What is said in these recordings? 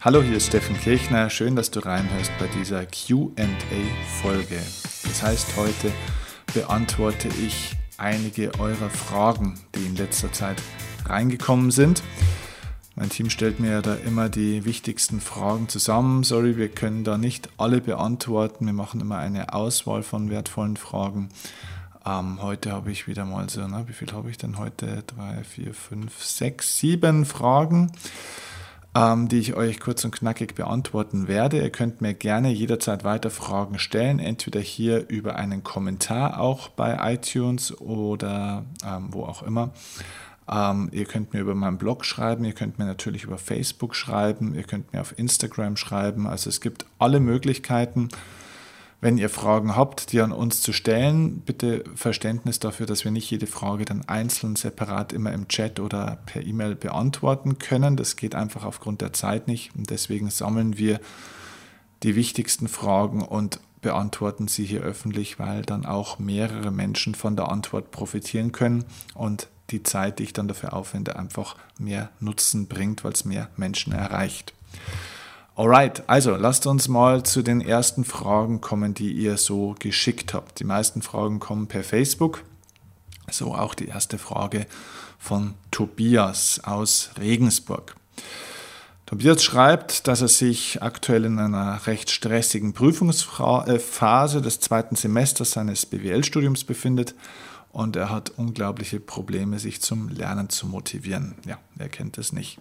Hallo, hier ist Steffen Kirchner. Schön, dass du reinhörst bei dieser QA-Folge. Das heißt, heute beantworte ich einige eurer Fragen, die in letzter Zeit reingekommen sind. Mein Team stellt mir ja da immer die wichtigsten Fragen zusammen. Sorry, wir können da nicht alle beantworten. Wir machen immer eine Auswahl von wertvollen Fragen. Ähm, heute habe ich wieder mal so, na, wie viel habe ich denn heute? Drei, vier, fünf, sechs, sieben Fragen ähm, die ich euch kurz und knackig beantworten werde. Ihr könnt mir gerne jederzeit weiter Fragen stellen, entweder hier über einen Kommentar auch bei iTunes oder ähm, wo auch immer. Ähm, ihr könnt mir über meinen Blog schreiben, ihr könnt mir natürlich über Facebook schreiben, ihr könnt mir auf Instagram schreiben. Also es gibt alle Möglichkeiten. Wenn ihr Fragen habt, die an uns zu stellen, bitte Verständnis dafür, dass wir nicht jede Frage dann einzeln separat immer im Chat oder per E-Mail beantworten können. Das geht einfach aufgrund der Zeit nicht und deswegen sammeln wir die wichtigsten Fragen und beantworten sie hier öffentlich, weil dann auch mehrere Menschen von der Antwort profitieren können und die Zeit, die ich dann dafür aufwende, einfach mehr Nutzen bringt, weil es mehr Menschen erreicht. Alright, also lasst uns mal zu den ersten Fragen kommen, die ihr so geschickt habt. Die meisten Fragen kommen per Facebook. So auch die erste Frage von Tobias aus Regensburg. Tobias schreibt, dass er sich aktuell in einer recht stressigen Prüfungsphase des zweiten Semesters seines BWL-Studiums befindet und er hat unglaubliche Probleme, sich zum Lernen zu motivieren. Ja, wer kennt es nicht.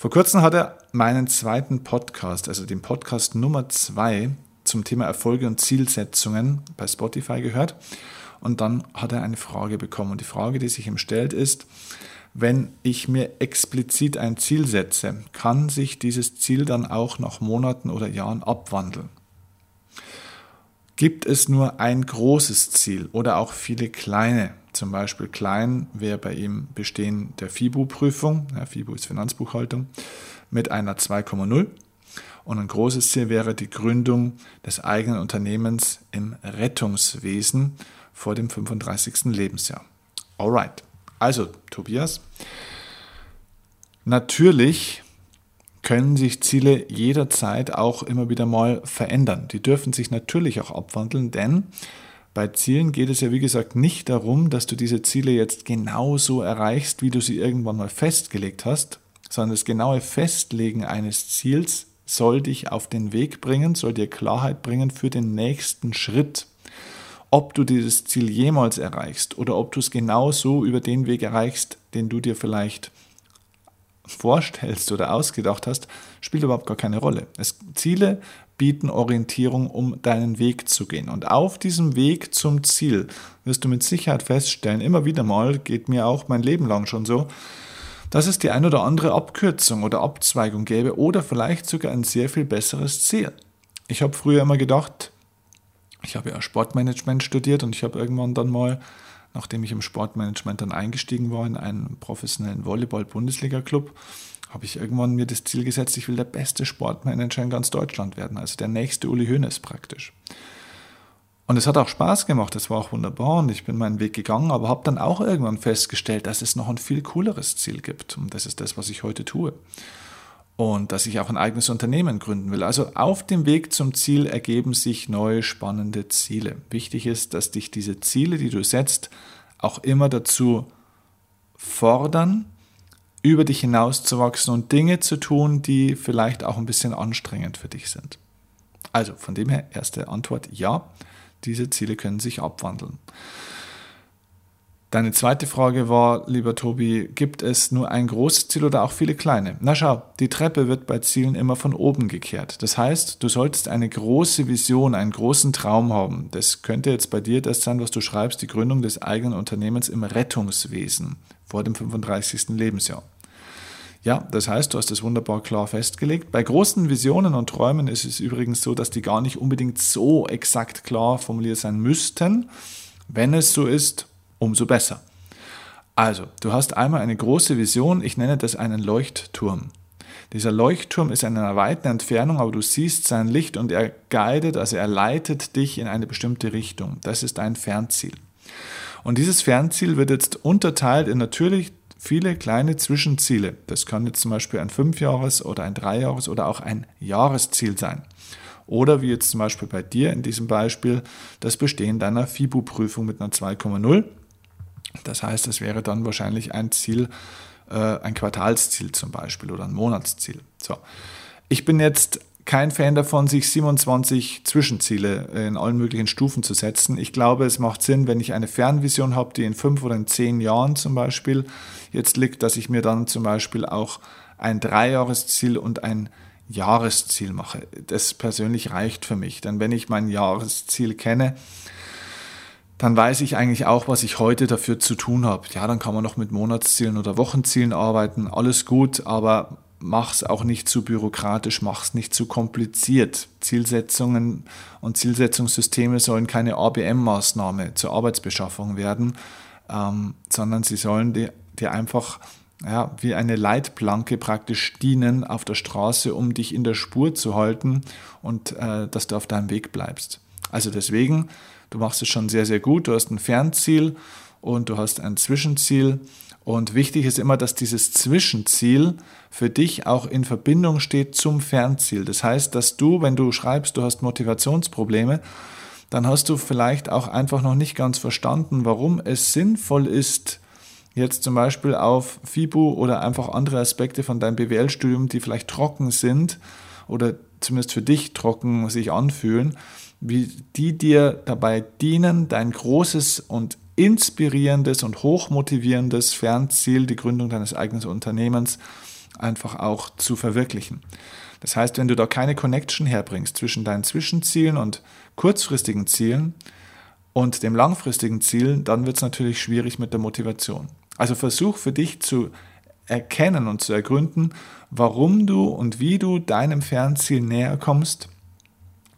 Vor kurzem hat er meinen zweiten Podcast, also den Podcast Nummer zwei zum Thema Erfolge und Zielsetzungen bei Spotify gehört. Und dann hat er eine Frage bekommen. Und die Frage, die sich ihm stellt, ist, wenn ich mir explizit ein Ziel setze, kann sich dieses Ziel dann auch nach Monaten oder Jahren abwandeln? Gibt es nur ein großes Ziel oder auch viele kleine zum Beispiel klein wäre bei ihm Bestehen der FIBU-Prüfung, ja, FIBU ist Finanzbuchhaltung, mit einer 2,0. Und ein großes Ziel wäre die Gründung des eigenen Unternehmens im Rettungswesen vor dem 35. Lebensjahr. Alright. Also, Tobias, natürlich können sich Ziele jederzeit auch immer wieder mal verändern. Die dürfen sich natürlich auch abwandeln, denn bei Zielen geht es ja, wie gesagt, nicht darum, dass du diese Ziele jetzt genauso erreichst, wie du sie irgendwann mal festgelegt hast, sondern das genaue Festlegen eines Ziels soll dich auf den Weg bringen, soll dir Klarheit bringen für den nächsten Schritt. Ob du dieses Ziel jemals erreichst oder ob du es genauso über den Weg erreichst, den du dir vielleicht vorstellst oder ausgedacht hast, spielt überhaupt gar keine Rolle. Es, Ziele bieten Orientierung, um deinen Weg zu gehen. Und auf diesem Weg zum Ziel wirst du mit Sicherheit feststellen, immer wieder mal, geht mir auch mein Leben lang schon so, dass es die ein oder andere Abkürzung oder Abzweigung gäbe oder vielleicht sogar ein sehr viel besseres Ziel. Ich habe früher immer gedacht, ich habe ja Sportmanagement studiert und ich habe irgendwann dann mal nachdem ich im Sportmanagement dann eingestiegen war in einen professionellen Volleyball-Bundesliga-Club, habe ich irgendwann mir das Ziel gesetzt, ich will der beste Sportmanager in ganz Deutschland werden, also der nächste Uli Hoeneß praktisch. Und es hat auch Spaß gemacht, es war auch wunderbar und ich bin meinen Weg gegangen, aber habe dann auch irgendwann festgestellt, dass es noch ein viel cooleres Ziel gibt. Und das ist das, was ich heute tue und dass ich auch ein eigenes Unternehmen gründen will. Also auf dem Weg zum Ziel ergeben sich neue spannende Ziele. Wichtig ist, dass dich diese Ziele, die du setzt, auch immer dazu fordern, über dich hinauszuwachsen und Dinge zu tun, die vielleicht auch ein bisschen anstrengend für dich sind. Also von dem her, erste Antwort, ja, diese Ziele können sich abwandeln. Deine zweite Frage war, lieber Tobi, gibt es nur ein großes Ziel oder auch viele kleine? Na schau, die Treppe wird bei Zielen immer von oben gekehrt. Das heißt, du solltest eine große Vision, einen großen Traum haben. Das könnte jetzt bei dir das sein, was du schreibst, die Gründung des eigenen Unternehmens im Rettungswesen vor dem 35. Lebensjahr. Ja, das heißt, du hast es wunderbar klar festgelegt. Bei großen Visionen und Träumen ist es übrigens so, dass die gar nicht unbedingt so exakt klar formuliert sein müssten. Wenn es so ist, umso besser. Also, du hast einmal eine große Vision, ich nenne das einen Leuchtturm. Dieser Leuchtturm ist in einer weiten Entfernung, aber du siehst sein Licht und er guidet, also er leitet dich in eine bestimmte Richtung. Das ist ein Fernziel. Und dieses Fernziel wird jetzt unterteilt in natürlich viele kleine Zwischenziele. Das kann jetzt zum Beispiel ein Fünfjahres- oder ein Dreijahres- oder auch ein Jahresziel sein. Oder wie jetzt zum Beispiel bei dir in diesem Beispiel das Bestehen deiner FIBU-Prüfung mit einer 2,0. Das heißt, es wäre dann wahrscheinlich ein Ziel, äh, ein Quartalsziel zum Beispiel oder ein Monatsziel. So. Ich bin jetzt kein Fan davon, sich 27 Zwischenziele in allen möglichen Stufen zu setzen. Ich glaube, es macht Sinn, wenn ich eine Fernvision habe, die in fünf oder in zehn Jahren zum Beispiel jetzt liegt, dass ich mir dann zum Beispiel auch ein Dreijahresziel und ein Jahresziel mache. Das persönlich reicht für mich. Denn wenn ich mein Jahresziel kenne, dann weiß ich eigentlich auch, was ich heute dafür zu tun habe. Ja, dann kann man noch mit Monatszielen oder Wochenzielen arbeiten, alles gut, aber mach's auch nicht zu bürokratisch, mach's nicht zu kompliziert. Zielsetzungen und Zielsetzungssysteme sollen keine ABM-Maßnahme zur Arbeitsbeschaffung werden, ähm, sondern sie sollen dir, dir einfach ja, wie eine Leitplanke praktisch dienen auf der Straße, um dich in der Spur zu halten und äh, dass du auf deinem Weg bleibst. Also deswegen, du machst es schon sehr, sehr gut. Du hast ein Fernziel und du hast ein Zwischenziel und wichtig ist immer, dass dieses Zwischenziel für dich auch in Verbindung steht zum Fernziel. Das heißt, dass du, wenn du schreibst, du hast Motivationsprobleme, dann hast du vielleicht auch einfach noch nicht ganz verstanden, warum es sinnvoll ist, jetzt zum Beispiel auf FIBU oder einfach andere Aspekte von deinem BWL-Studium, die vielleicht trocken sind oder zumindest für dich trocken sich anfühlen, wie die dir dabei dienen, dein großes und inspirierendes und hochmotivierendes Fernziel, die Gründung deines eigenen Unternehmens, einfach auch zu verwirklichen. Das heißt, wenn du da keine Connection herbringst zwischen deinen Zwischenzielen und kurzfristigen Zielen und dem langfristigen Ziel, dann wird es natürlich schwierig mit der Motivation. Also versuch für dich zu erkennen und zu ergründen, warum du und wie du deinem Fernziel näher kommst,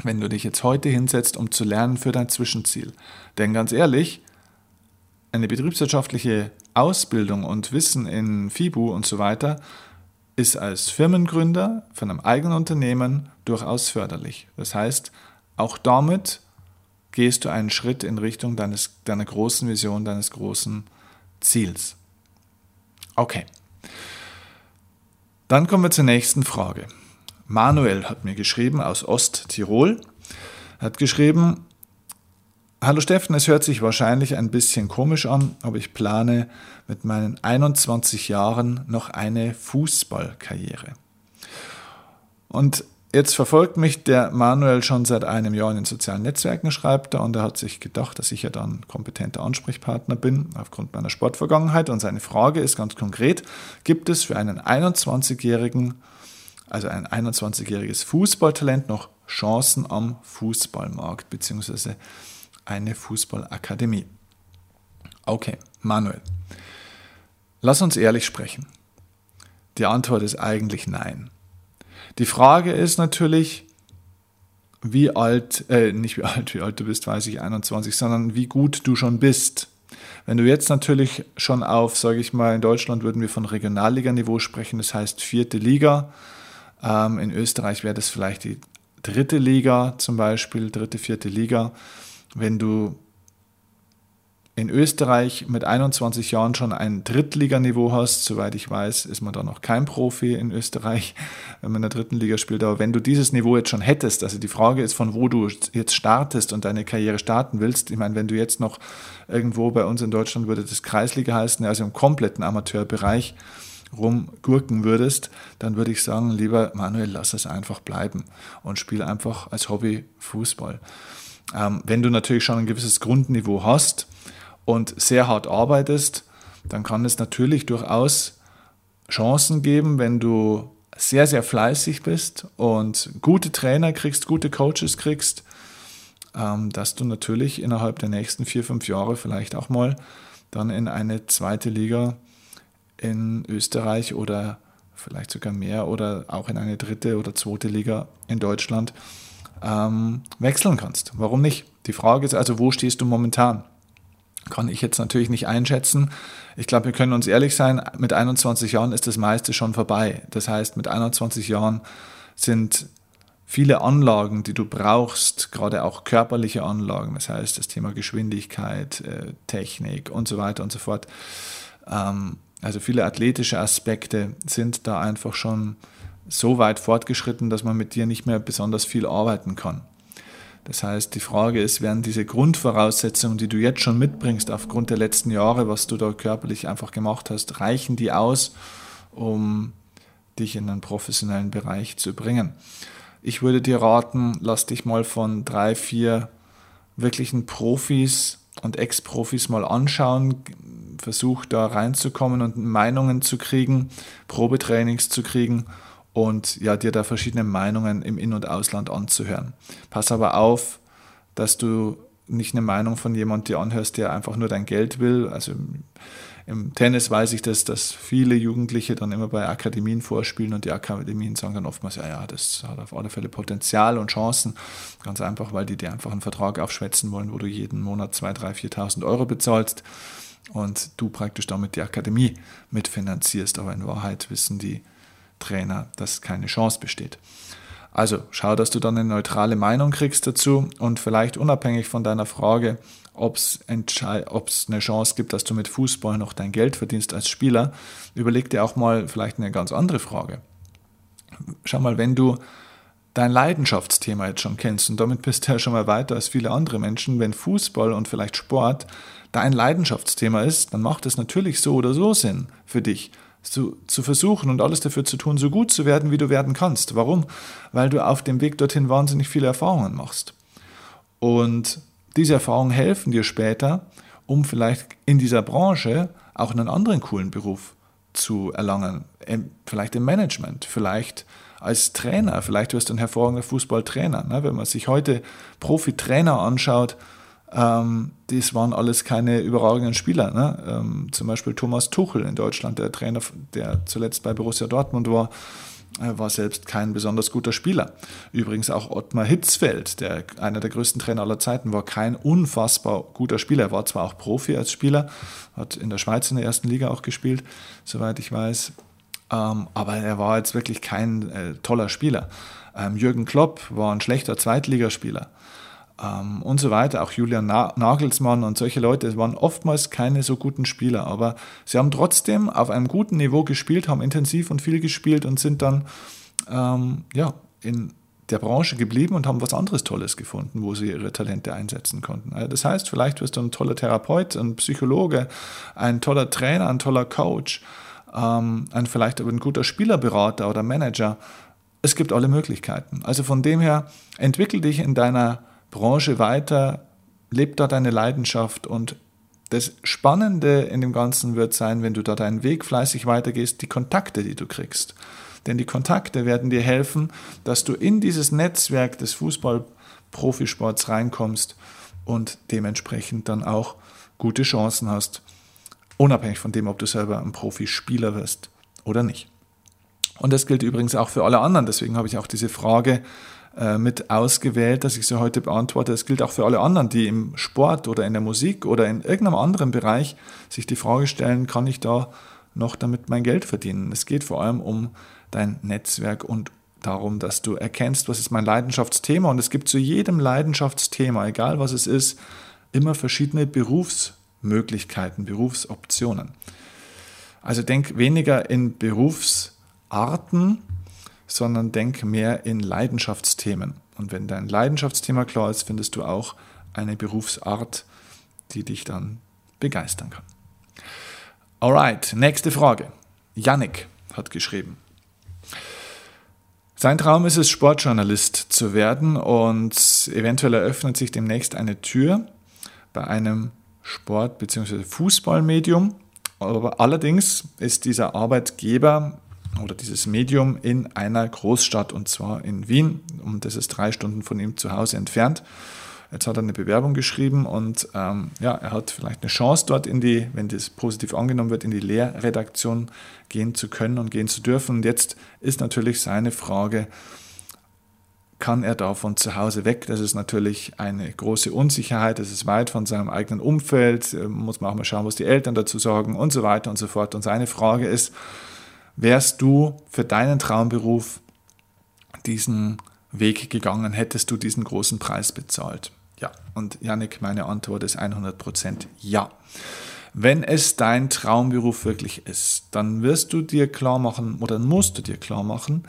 wenn du dich jetzt heute hinsetzt, um zu lernen für dein Zwischenziel. Denn ganz ehrlich, eine betriebswirtschaftliche Ausbildung und Wissen in FIBU und so weiter ist als Firmengründer von einem eigenen Unternehmen durchaus förderlich. Das heißt, auch damit gehst du einen Schritt in Richtung deines, deiner großen Vision, deines großen Ziels. Okay. Dann kommen wir zur nächsten Frage. Manuel hat mir geschrieben aus Osttirol. Hat geschrieben, Hallo Steffen, es hört sich wahrscheinlich ein bisschen komisch an, aber ich plane mit meinen 21 Jahren noch eine Fußballkarriere. Und jetzt verfolgt mich der Manuel schon seit einem Jahr in den sozialen Netzwerken, schreibt er, und er hat sich gedacht, dass ich ja dann kompetenter Ansprechpartner bin aufgrund meiner Sportvergangenheit. Und seine Frage ist ganz konkret, gibt es für einen 21-Jährigen, also ein 21-jähriges Fußballtalent noch Chancen am Fußballmarkt, beziehungsweise eine Fußballakademie? Okay, Manuel. Lass uns ehrlich sprechen. Die Antwort ist eigentlich nein. Die Frage ist natürlich, wie alt, äh, nicht wie alt, wie alt du bist, weiß ich, 21, sondern wie gut du schon bist. Wenn du jetzt natürlich schon auf, sage ich mal, in Deutschland würden wir von Regionalliganiveau sprechen, das heißt vierte Liga. Ähm, in Österreich wäre das vielleicht die dritte Liga zum Beispiel, dritte, vierte Liga wenn du in Österreich mit 21 Jahren schon ein Drittliganiveau hast, soweit ich weiß, ist man da noch kein Profi in Österreich, wenn man in der dritten Liga spielt. Aber wenn du dieses Niveau jetzt schon hättest, also die Frage ist, von wo du jetzt startest und deine Karriere starten willst. Ich meine, wenn du jetzt noch irgendwo bei uns in Deutschland würde das Kreisliga heißen, also im kompletten Amateurbereich rumgurken würdest, dann würde ich sagen, lieber Manuel, lass es einfach bleiben und spiel einfach als Hobby Fußball. Ähm, wenn du natürlich schon ein gewisses Grundniveau hast und sehr hart arbeitest, dann kann es natürlich durchaus Chancen geben, wenn du sehr, sehr fleißig bist und gute Trainer kriegst, gute Coaches kriegst, ähm, dass du natürlich innerhalb der nächsten vier, fünf Jahre vielleicht auch mal dann in eine zweite Liga in Österreich oder vielleicht sogar mehr oder auch in eine dritte oder zweite Liga in Deutschland ähm, wechseln kannst. Warum nicht? Die Frage ist also, wo stehst du momentan? Kann ich jetzt natürlich nicht einschätzen. Ich glaube, wir können uns ehrlich sein, mit 21 Jahren ist das meiste schon vorbei. Das heißt, mit 21 Jahren sind viele Anlagen, die du brauchst, gerade auch körperliche Anlagen, das heißt das Thema Geschwindigkeit, äh, Technik und so weiter und so fort, ähm, Also viele athletische Aspekte sind da einfach schon so weit fortgeschritten, dass man mit dir nicht mehr besonders viel arbeiten kann. Das heißt, die Frage ist, werden diese Grundvoraussetzungen, die du jetzt schon mitbringst, aufgrund der letzten Jahre, was du da körperlich einfach gemacht hast, reichen die aus, um dich in einen professionellen Bereich zu bringen? Ich würde dir raten, lass dich mal von drei, vier wirklichen Profis und Ex-Profis mal anschauen, versuch da reinzukommen und Meinungen zu kriegen, Probetrainings zu kriegen und ja, dir da verschiedene Meinungen im In- und Ausland anzuhören. Pass aber auf, dass du nicht eine Meinung von jemand dir anhörst, der einfach nur dein Geld will. Also im, im, Tennis weiß ich das, dass viele Jugendliche dann immer bei Akademien vorspielen und die Akademien sagen dann oftmals, ja, ja, das hat auf alle Fälle Potenzial und Chancen. Ganz einfach, weil die dir einfach einen Vertrag aufschwätzen wollen, wo du jeden Monat 2.000, 3.000, 4.000 Euro bezahlst und du praktisch damit die Akademie mitfinanzierst. Aber in Wahrheit wissen die Trainer, dass keine Chance besteht. Also schau, dass du dann eine neutrale Meinung kriegst dazu und vielleicht unabhängig von deiner Frage, ob es eine Chance gibt, dass du mit Fußball noch dein Geld verdienst als Spieler, überleg dir auch mal vielleicht eine ganz andere Frage. Schau mal, wenn du dein Leidenschaftsthema jetzt schon kennst und damit bist du ja schon mal weiter als viele andere Menschen, wenn Fußball und vielleicht Sport dein Leidenschaftsthema ist, dann macht es natürlich so oder so Sinn für dich, zu, zu versuchen und alles dafür zu tun, so gut zu werden, wie du werden kannst. Warum? Weil du auf dem Weg dorthin wahnsinnig viele Erfahrungen machst. Und diese Erfahrungen helfen dir später, um vielleicht in dieser Branche auch einen anderen coolen Beruf zu erlangen. Vielleicht im Management, vielleicht als Trainer, vielleicht wirst du ein hervorragender Fußballtrainer. Ne? Wenn man sich heute Profi-Trainer anschaut, ähm, das waren alles keine überragenden Spieler. Ne? Ähm, zum Beispiel Thomas Tuchel in Deutschland, der Trainer, der zuletzt bei Borussia Dortmund war, äh, war selbst kein besonders guter Spieler. Übrigens auch Ottmar Hitzfeld, der einer der größten Trainer aller Zeiten, war kein unfassbar guter Spieler. Er war zwar auch Profi als Spieler, hat in der Schweiz in der ersten Liga auch gespielt, soweit ich weiß, ähm, aber er war jetzt wirklich kein äh, toller Spieler. Ähm, Jürgen Klopp war ein schlechter Zweitligaspieler ähm, und so weiter. Auch Julian Nagelsmann und solche Leute waren oftmals keine so guten Spieler, aber sie haben trotzdem auf einem guten Niveau gespielt, haben intensiv und viel gespielt und sind dann ähm, ja, in der Branche geblieben und haben was anderes Tolles gefunden, wo sie ihre Talente einsetzen konnten. Also das heißt, vielleicht wirst du ein toller Therapeut, ein Psychologe, ein toller Trainer, ein toller Coach, ähm, ein vielleicht ein guter Spielerberater oder Manager. Es gibt alle Möglichkeiten. Also von dem her, entwickel dich in deiner Branche weiter, leb da deine Leidenschaft und das Spannende in dem Ganzen wird sein, wenn du da deinen Weg fleißig weitergehst, die Kontakte, die du kriegst. Denn die Kontakte werden dir helfen, dass du in dieses Netzwerk des Fußball-Profisports reinkommst und dementsprechend dann auch gute Chancen hast, unabhängig von dem, ob du selber ein Profispieler wirst oder nicht. Und das gilt übrigens auch für alle anderen. Deswegen habe ich auch diese Frage äh, mit ausgewählt, dass ich sie heute beantworte. Es gilt auch für alle anderen, die im Sport oder in der Musik oder in irgendeinem anderen Bereich sich die Frage stellen, kann ich da noch damit mein Geld verdienen? Es geht vor allem um dein Netzwerk und darum, dass du erkennst, was ist mein Leidenschaftsthema. Und es gibt zu jedem Leidenschaftsthema, egal was es ist, immer verschiedene Berufsmöglichkeiten, Berufsoptionen. Also denk weniger in Berufsarten, sondern denk mehr in Leidenschaftsthemen. Und wenn dein Leidenschaftsthema klar ist, findest du auch eine Berufsart, die dich dann begeistern kann. Alright, nächste Frage. Yannick hat geschrieben. Sein Traum ist es, Sportjournalist zu werden und eventuell eröffnet sich demnächst eine Tür bei einem Sport- bzw. Fußballmedium. Aber allerdings ist dieser Arbeitgeber oder dieses Medium in einer Großstadt und zwar in Wien. Und das ist drei Stunden von ihm zu Hause entfernt. Jetzt hat er eine Bewerbung geschrieben und ähm, ja, er hat vielleicht eine Chance dort in die, wenn das positiv angenommen wird, in die Lehrredaktion gehen zu können und gehen zu dürfen. Und jetzt ist natürlich seine Frage, kann er da von zu Hause weg? Das ist natürlich eine große Unsicherheit. Das ist weit von seinem eigenen Umfeld. Muss man auch mal schauen, was die Eltern dazu sagen und so weiter und so fort. Und seine Frage ist, wärst du für deinen Traumberuf diesen Weg gegangen, hättest du diesen großen Preis bezahlt? Ja, und Yannick, meine Antwort ist 100% ja. Wenn es dein Traumberuf wirklich ist, dann wirst du dir klar machen oder musst du dir klar machen,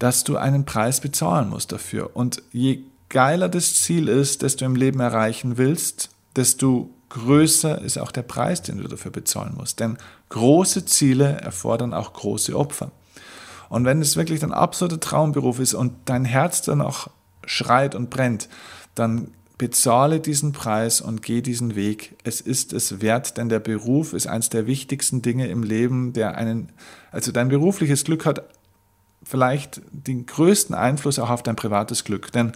dass du einen Preis bezahlen musst dafür. Und je geiler das Ziel ist, das du im Leben erreichen willst, desto größer ist auch der Preis, den du dafür bezahlen musst. Denn große Ziele erfordern auch große Opfer. Und wenn es wirklich ein absoluter Traumberuf ist und dein Herz danach schreit und brennt, dann bezahle diesen Preis und geh diesen Weg. Es ist es wert, denn der Beruf ist eines der wichtigsten Dinge im Leben, der einen, also dein berufliches Glück hat vielleicht den größten Einfluss auch auf dein privates Glück. Denn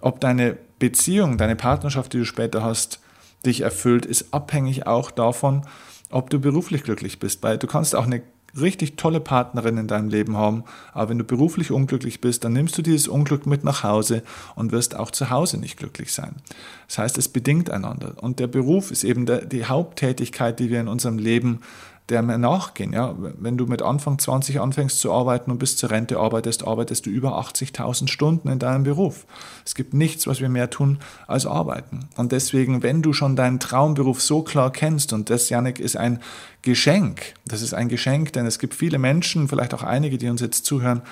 ob deine Beziehung, deine Partnerschaft, die du später hast, dich erfüllt, ist abhängig auch davon, ob du beruflich glücklich bist. Weil du kannst auch eine richtig tolle Partnerin in deinem Leben haben, aber wenn du beruflich unglücklich bist, dann nimmst du dieses Unglück mit nach Hause und wirst auch zu Hause nicht glücklich sein. Das heißt, es bedingt einander. Und der Beruf ist eben die Haupttätigkeit, die wir in unserem Leben der nachgehen. Ja? Wenn du mit Anfang 20 anfängst zu arbeiten und bis zur Rente arbeitest, arbeitest du über 80.000 Stunden in deinem Beruf. Es gibt nichts, was wir mehr tun als arbeiten. Und deswegen, wenn du schon deinen Traumberuf so klar kennst, und das, Janik, ist ein Geschenk, das ist ein Geschenk, denn es gibt viele Menschen, vielleicht auch einige, die uns jetzt zuhören,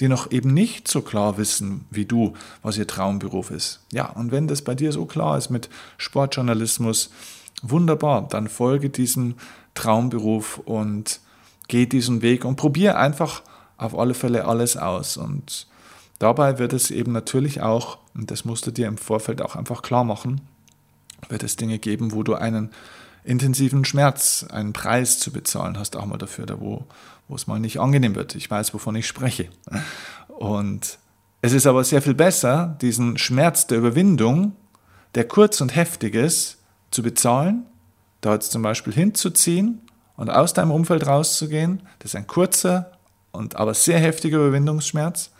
die noch eben nicht so klar wissen wie du, was ihr Traumberuf ist. Ja, und wenn das bei dir so klar ist mit Sportjournalismus, wunderbar, dann folge diesem Traumberuf und geh diesen Weg und probier einfach auf alle Fälle alles aus. Und dabei wird es eben natürlich auch, und das musst du dir im Vorfeld auch einfach klar machen, wird es Dinge geben, wo du einen intensiven Schmerz, einen Preis zu bezahlen hast, auch mal dafür, da wo, wo es mal nicht angenehm wird. Ich weiß, wovon ich spreche. Und es ist aber sehr viel besser, diesen Schmerz der Überwindung, der kurz und heftig ist, zu bezahlen da jetzt zum Beispiel hinzuziehen und aus deinem Umfeld rauszugehen. Das ist ein kurzer und aber sehr heftiger Überwindungsschmerz.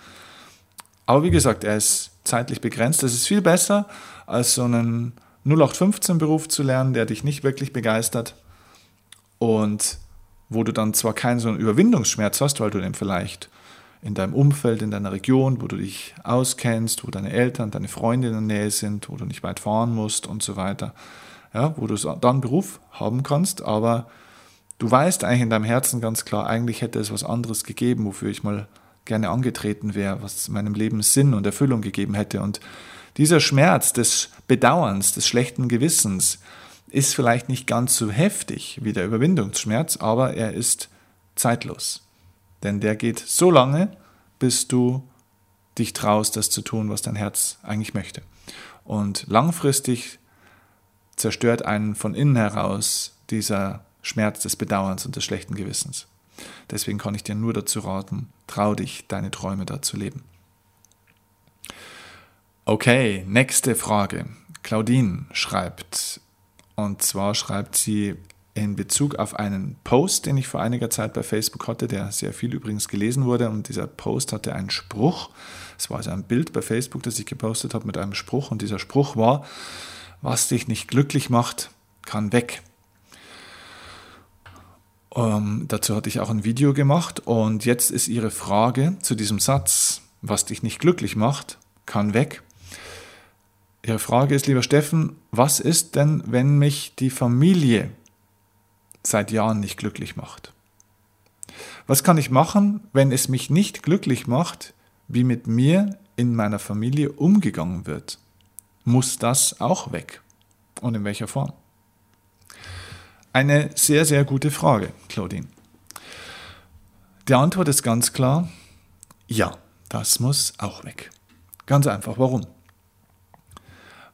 Aber wie gesagt, er ist zeitlich begrenzt. Das ist viel besser, als so einen 0815-Beruf zu lernen, der dich nicht wirklich begeistert und wo du dann zwar keinen so einen Überwindungsschmerz hast, weil du den vielleicht in deinem Umfeld, in deiner Region, wo du dich auskennst, wo deine Eltern, deine Freunde in der Nähe sind, wo du nicht weit fahren musst und so weiter ja, wo du dann Beruf haben kannst, aber du weißt eigentlich in deinem Herzen ganz klar, eigentlich hätte es was anderes gegeben, wofür ich mal gerne angetreten wäre, was meinem Leben Sinn und Erfüllung gegeben hätte. Und dieser Schmerz des Bedauerns, des schlechten Gewissens, ist vielleicht nicht ganz so heftig wie der Überwindungsschmerz, aber er ist zeitlos. Denn der geht so lange, bis du dich traust, das zu tun, was dein Herz eigentlich möchte. Und langfristig zerstört einen von innen heraus dieser Schmerz des Bedauerns und des schlechten Gewissens. Deswegen kann ich dir nur dazu raten, trau dich, deine Träume da zu leben. Okay, nächste Frage. Claudine schreibt, und zwar schreibt sie in Bezug auf einen Post, den ich vor einiger Zeit bei Facebook hatte, der sehr viel übrigens gelesen wurde. Und dieser Post hatte einen Spruch. Es war also ein Bild bei Facebook, das ich gepostet habe mit einem Spruch. Und dieser Spruch war, was dich nicht glücklich macht, kann weg. Ähm, dazu hatte ich auch ein Video gemacht und jetzt ist Ihre Frage zu diesem Satz, was dich nicht glücklich macht, kann weg. Ihre Frage ist, lieber Steffen, was ist denn, wenn mich die Familie seit Jahren nicht glücklich macht? Was kann ich machen, wenn es mich nicht glücklich macht, wie mit mir in meiner Familie umgegangen wird? Muss das auch weg? Und in welcher Form? Eine sehr, sehr gute Frage, Claudine. Die Antwort ist ganz klar, ja, das muss auch weg. Ganz einfach, warum?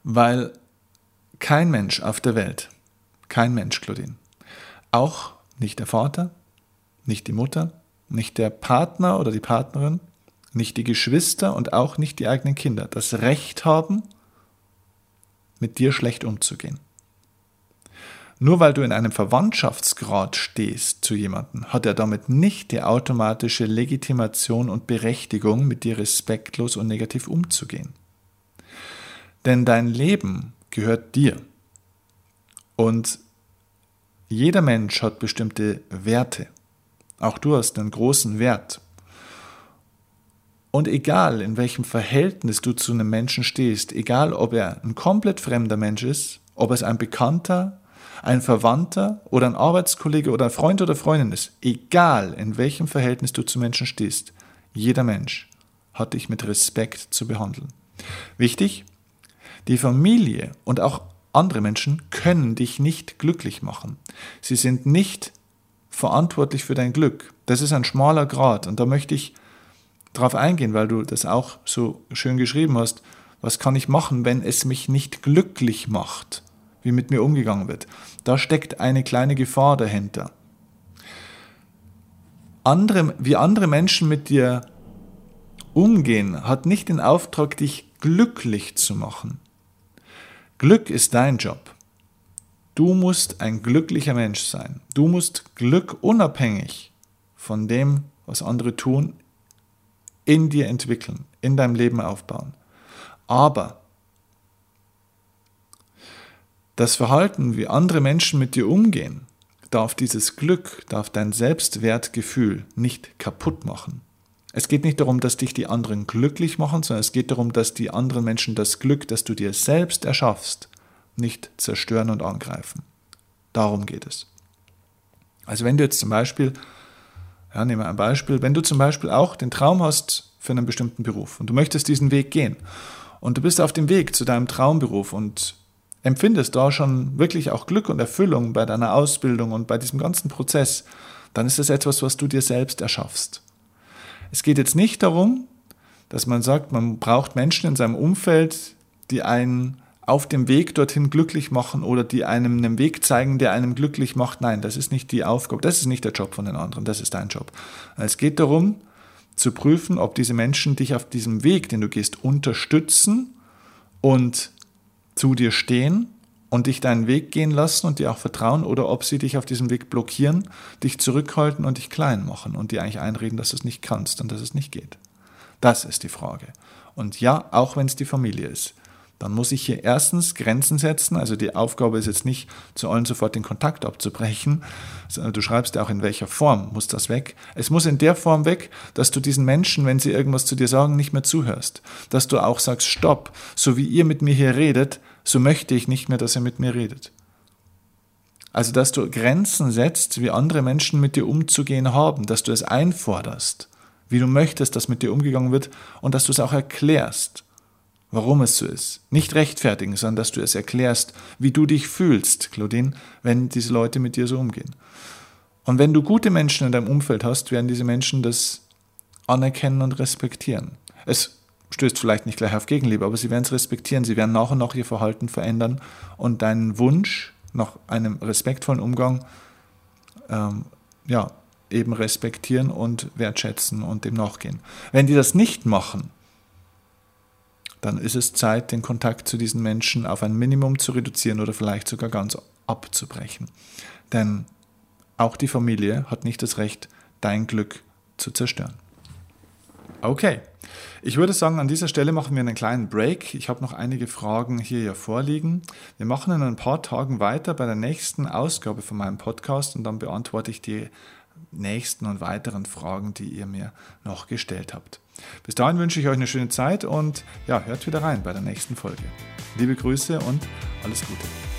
Weil kein Mensch auf der Welt, kein Mensch, Claudine, auch nicht der Vater, nicht die Mutter, nicht der Partner oder die Partnerin, nicht die Geschwister und auch nicht die eigenen Kinder das Recht haben, mit dir schlecht umzugehen. Nur weil du in einem Verwandtschaftsgrad stehst zu jemandem, hat er damit nicht die automatische Legitimation und Berechtigung, mit dir respektlos und negativ umzugehen. Denn dein Leben gehört dir. Und jeder Mensch hat bestimmte Werte. Auch du hast einen großen Wert. Und egal, in welchem Verhältnis du zu einem Menschen stehst, egal ob er ein komplett fremder Mensch ist, ob es ein Bekannter, ein Verwandter oder ein Arbeitskollege oder ein Freund oder Freundin ist, egal in welchem Verhältnis du zu Menschen stehst, jeder Mensch hat dich mit Respekt zu behandeln. Wichtig, die Familie und auch andere Menschen können dich nicht glücklich machen. Sie sind nicht verantwortlich für dein Glück. Das ist ein schmaler Grad und da möchte ich darauf eingehen, weil du das auch so schön geschrieben hast. Was kann ich machen, wenn es mich nicht glücklich macht, wie mit mir umgegangen wird? Da steckt eine kleine Gefahr dahinter. Andere, wie andere Menschen mit dir umgehen, hat nicht den Auftrag, dich glücklich zu machen. Glück ist dein Job. Du musst ein glücklicher Mensch sein. Du musst Glück unabhängig von dem, was andere tun, in dir entwickeln, in deinem Leben aufbauen. Aber das Verhalten, wie andere Menschen mit dir umgehen, darf dieses Glück, darf dein Selbstwertgefühl nicht kaputt machen. Es geht nicht darum, dass dich die anderen glücklich machen, sondern es geht darum, dass die anderen Menschen das Glück, das du dir selbst erschaffst, nicht zerstören und angreifen. Darum geht es. Also wenn du jetzt zum Beispiel, ja, nehmen wir ein Beispiel, wenn du zum Beispiel auch den Traum hast für einen bestimmten Beruf und du möchtest diesen Weg gehen und du bist auf dem Weg zu deinem Traumberuf und empfindest da schon wirklich auch Glück und Erfüllung bei deiner Ausbildung und bei diesem ganzen Prozess, dann ist das etwas, was du dir selbst erschaffst. Es geht jetzt nicht darum, dass man sagt, man braucht Menschen in seinem Umfeld, die einen auf dem Weg dorthin glücklich machen oder die einem einen Weg zeigen, der einem glücklich macht. Nein, das ist nicht die Aufgabe, das ist nicht der Job von den anderen, das ist dein Job. Es geht darum, zu prüfen, ob diese Menschen dich auf diesem Weg, den du gehst, unterstützen und zu dir stehen und dich deinen Weg gehen lassen und dir auch vertrauen oder ob sie dich auf diesem Weg blockieren, dich zurückhalten und dich klein machen und dir eigentlich einreden, dass du es nicht kannst und dass es nicht geht. Das ist die Frage. Und ja, auch wenn es die Familie ist, dann muss ich hier erstens Grenzen setzen. Also die Aufgabe ist jetzt nicht, zu allen sofort den Kontakt abzubrechen. Du schreibst ja auch, in welcher Form muss das weg. Es muss in der Form weg, dass du diesen Menschen, wenn sie irgendwas zu dir sagen, nicht mehr zuhörst. Dass du auch sagst, stopp, so wie ihr mit mir hier redet, so möchte ich nicht mehr, dass er mit mir redet. Also, dass du Grenzen setzt, wie andere Menschen mit dir umzugehen haben, dass du es einforderst, wie du möchtest, dass mit dir umgegangen wird und dass du es auch erklärst, warum es so ist. Nicht rechtfertigen, sondern dass du es erklärst, wie du dich fühlst, Claudine, wenn diese Leute mit dir so umgehen. Und wenn du gute Menschen in deinem Umfeld hast, werden diese Menschen das anerkennen und respektieren. Es stößt vielleicht nicht gleich auf Gegenliebe, aber sie werden es respektieren, sie werden nach und nach ihr Verhalten verändern und deinen Wunsch nach einem respektvollen Umgang ähm, ja, eben respektieren und wertschätzen und dem nachgehen. Wenn die das nicht machen, dann ist es Zeit, den Kontakt zu diesen Menschen auf ein Minimum zu reduzieren oder vielleicht sogar ganz abzubrechen. Denn auch die Familie hat nicht das Recht, dein Glück zu zerstören. Okay, ich würde sagen, an dieser Stelle machen wir einen kleinen Break. Ich habe noch einige Fragen hier ja vorliegen. Wir machen in ein paar Tagen weiter bei der nächsten Ausgabe von meinem Podcast und dann beantworte ich die nächsten und weiteren Fragen, die ihr mir noch gestellt habt. Bis dahin wünsche ich euch eine schöne Zeit und ja, hört wieder rein bei der nächsten Folge. Liebe Grüße und alles Gute.